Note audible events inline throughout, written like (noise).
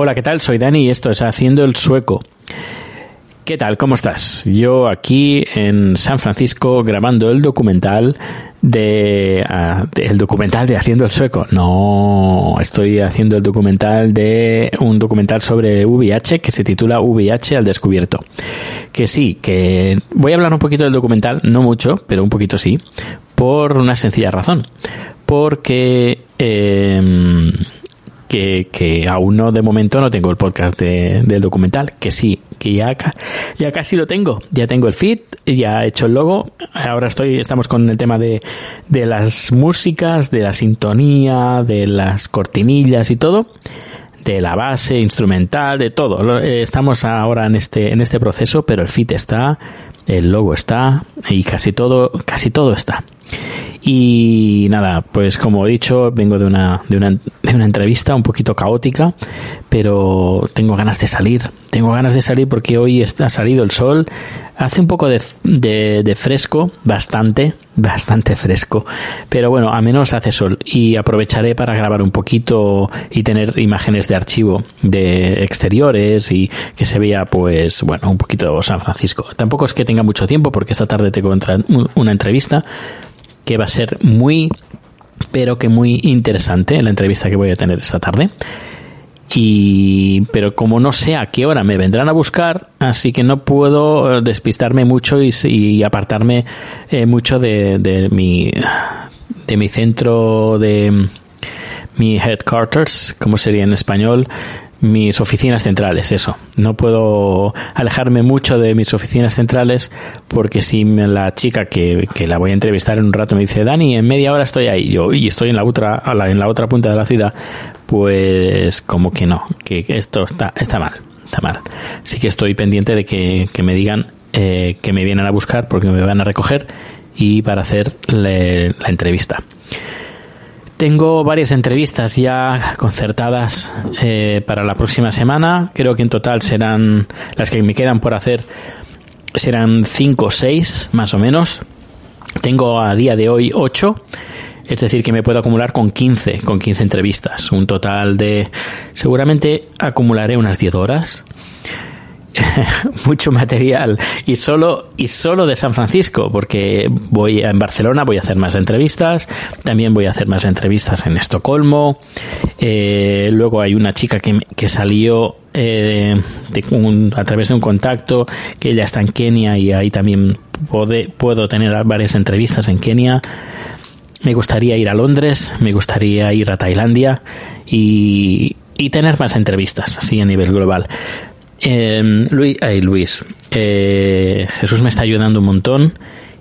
Hola, ¿qué tal? Soy Dani y esto es Haciendo el Sueco. ¿Qué tal? ¿Cómo estás? Yo aquí en San Francisco grabando el documental de, ah, el documental de Haciendo el Sueco. No, estoy haciendo el documental de un documental sobre VIH que se titula VIH al descubierto. Que sí, que voy a hablar un poquito del documental, no mucho, pero un poquito sí, por una sencilla razón. Porque em, que, que aún no de momento no tengo el podcast de- del documental, que sí, que ya, ya casi lo tengo, ya tengo el feed, ya he hecho el logo, ahora estoy, estamos con el tema de, de las músicas, de la sintonía, de las cortinillas y todo, de la base instrumental, de todo. Eh, Estamos ahora en este, en este proceso, pero el feed está, el logo está y casi todo, casi todo está. Y nada, pues como he dicho, vengo de una, de una, de una entrevista un poquito caótica, pero tengo ganas de salir. Tengo ganas de salir porque hoy ha salido el sol. Hace un poco de, de, de fresco, bastante, bastante fresco. Pero bueno, a menos hace sol. Y aprovecharé para grabar un poquito y tener imágenes de archivo de exteriores y que se vea, pues, bueno, un poquito San Francisco. Tampoco es que tenga mucho tiempo porque esta tarde tengo una entrevista que va a ser muy, pero que muy interesante la entrevista que voy a tener esta tarde. Y, pero como no sé a qué hora me vendrán a buscar, así que no puedo eh, despistarme mucho y, y apartarme eh, mucho de, de mi, de mi centro de mi headquarters, como sería en español, mis oficinas centrales, eso. No puedo alejarme mucho de mis oficinas centrales porque si la chica que, que la voy a entrevistar en un rato me dice, Dani, en media hora estoy ahí, yo, y estoy en la otra, en la otra punta de la ciudad, pues como que no, que, esto está, está mal, está mal. Así que estoy pendiente de que, que me digan eh, que me vienen a buscar porque me van a recoger y para hacer la entrevista. Tengo varias entrevistas ya concertadas eh, para la próxima semana. Creo que en total serán las que me quedan por hacer serán cinco o seis más o menos. Tengo a día de hoy ocho. Es decir, que me puedo acumular con 15, con 15 entrevistas. Un total de... Seguramente acumularé unas 10 horas. (laughs) mucho material. Y solo y solo de San Francisco porque voy a- en Barcelona voy a hacer más entrevistas también voy a hacer más entrevistas en Estocolmo. Eh, luego hay una chica que, que salió eh, de un- a través de un contacto que ella está en Kenia y ahí también pode- puedo tener varias entrevistas en Kenia. Me gustaría ir a Londres, me gustaría ir a Tailandia y, y tener más entrevistas así a nivel global. Eh, Luis, ay, Luis eh, Jesús me está ayudando un montón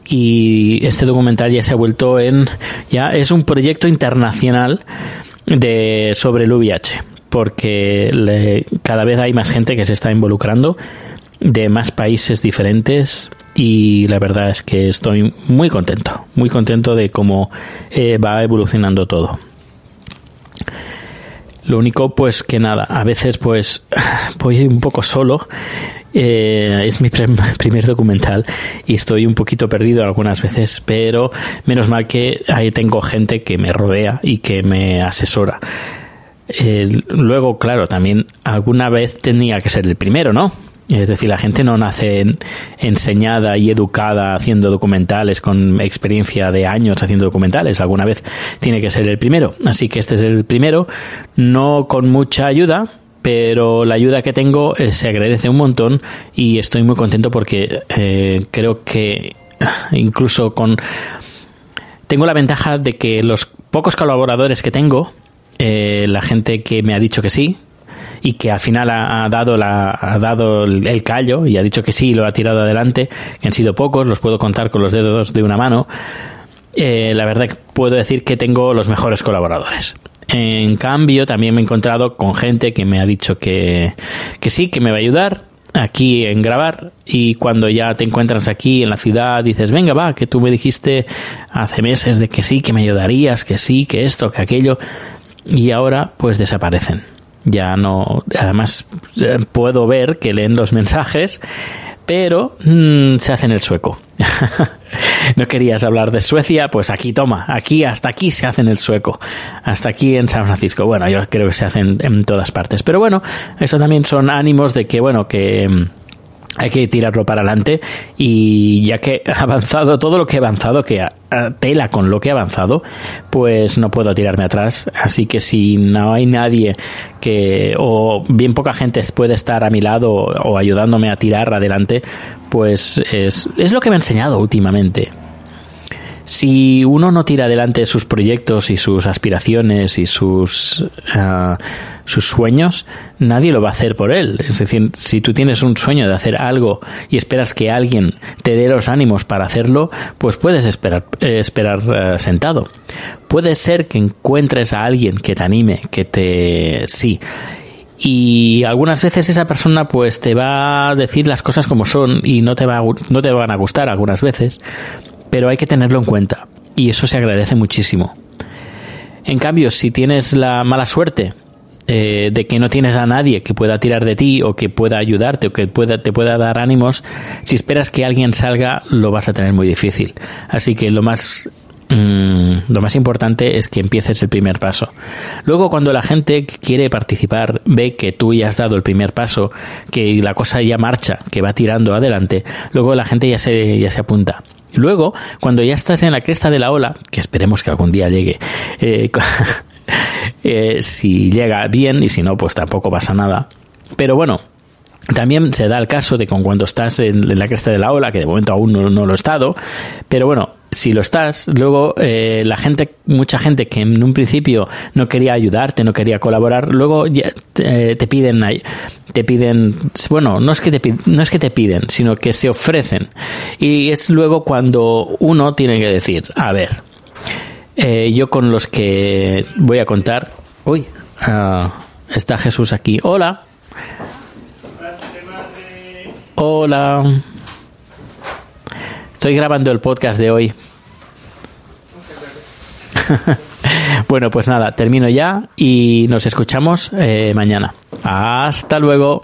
y este documental ya se ha vuelto en ya es un proyecto internacional de sobre el VIH porque le- cada vez hay más gente que se está involucrando de más países diferentes y la verdad es que estoy muy contento, muy contento de cómo eh, va evolucionando todo. Lo único, pues que nada, a veces pues (sighs) voy un poco solo. eh, es mi prim- (laughs) primer documental y estoy un poquito perdido algunas veces, pero menos mal que ahí tengo gente que me rodea y que me asesora. Luego, claro, también alguna vez tenía que ser el primero, ¿no? Es decir, la gente no nace enseñada y educada haciendo documentales con experiencia de años haciendo documentales. Alguna vez tiene que ser el primero. Así que este es el primero, no con mucha ayuda, pero la ayuda que tengo eh, se agradece un montón y estoy muy contento porque eh, creo que incluso con... Tengo la ventaja de que los pocos colaboradores que tengo, eh, la gente que me ha dicho que sí, y que al final ha, dado, la, ha dado el callo y ha dicho que sí lo ha tirado adelante, que han sido pocos, los puedo contar con los dedos de una mano, la verdad que puedo decir que tengo los mejores colaboradores. En cambio, también me he encontrado con gente que me ha dicho que, que sí, que me va a ayudar aquí en grabar y cuando ya te encuentras aquí en la ciudad dices, venga, va, que tú me dijiste hace meses de que sí, que me ayudarías, que sí, que esto, que aquello y ahora pues desaparecen. Ya no, además eh, puedo ver que leen los mensajes pero mm, se hacen el sueco. (laughs) no querías hablar de Suecia, pues aquí toma, aquí hasta aquí se hacen el sueco, hasta aquí en San Francisco. Bueno, yo creo que se hacen en todas partes, pero bueno, eso también son ánimos de que bueno que mm, hay que tirarlo para adelante y ya que (laughs) he avanzado todo lo que he avanzado, que tela con lo que he avanzado, pues no puedo tirarme atrás. Así que si no hay nadie que, o bien poca gente puede estar a mi lado o ayudándome a tirar adelante, pues es, es lo que me ha enseñado últimamente. Si uno no tira adelante sus proyectos y sus aspiraciones y sus... Ah, sus sueños, nadie lo va a hacer por él. Es decir, si tú tienes un sueño de hacer algo y esperas que alguien te dé los ánimos para hacerlo, pues puedes esperar, eh, esperar eh, sentado. Puede ser que encuentres a alguien que te anime, que te... sí. Y algunas veces esa persona pues te va a decir las cosas como son y no te, va no te van a gustar algunas veces, pero hay que tenerlo en cuenta y eso se agradece muchísimo. En cambio, si tienes la mala suerte eh, de que no tienes a nadie que pueda tirar de ti o que pueda ayudarte o que pueda, te pueda dar ánimos, si esperas que alguien salga, lo vas a tener muy difícil. Así que lo más mm, lo más importante es que empieces el primer paso. Luego, cuando la gente quiere participar, ve que tú ya has dado el primer paso, que la cosa ya marcha, que va tirando adelante, luego la gente ya se, ya se apunta. Luego, cuando ya estás en la cresta de la ola, que esperemos que algún día llegue, eh, (laughs) (laughs) Eh, si llega bien y si no, pues tampoco pasa nada. Pero bueno, también se da el caso de con cuando estás en, la cresta de la ola, que de momento aún no, lo he estado, pero bueno, si lo estás, luego eh, la gente, mucha gente que en un principio no quería ayudarte, no quería colaborar, luego te, te, piden, te piden, bueno, no es que te, no es que te piden, sino que se ofrecen. Y es luego cuando uno tiene que decir, a ver, eh, yo con los que voy a contar. Uy, ah, está Jesús aquí. Hola. Hola. Estoy grabando el podcast de hoy. (laughs) bueno, pues nada, termino ya y nos escuchamos eh, mañana. Hasta luego.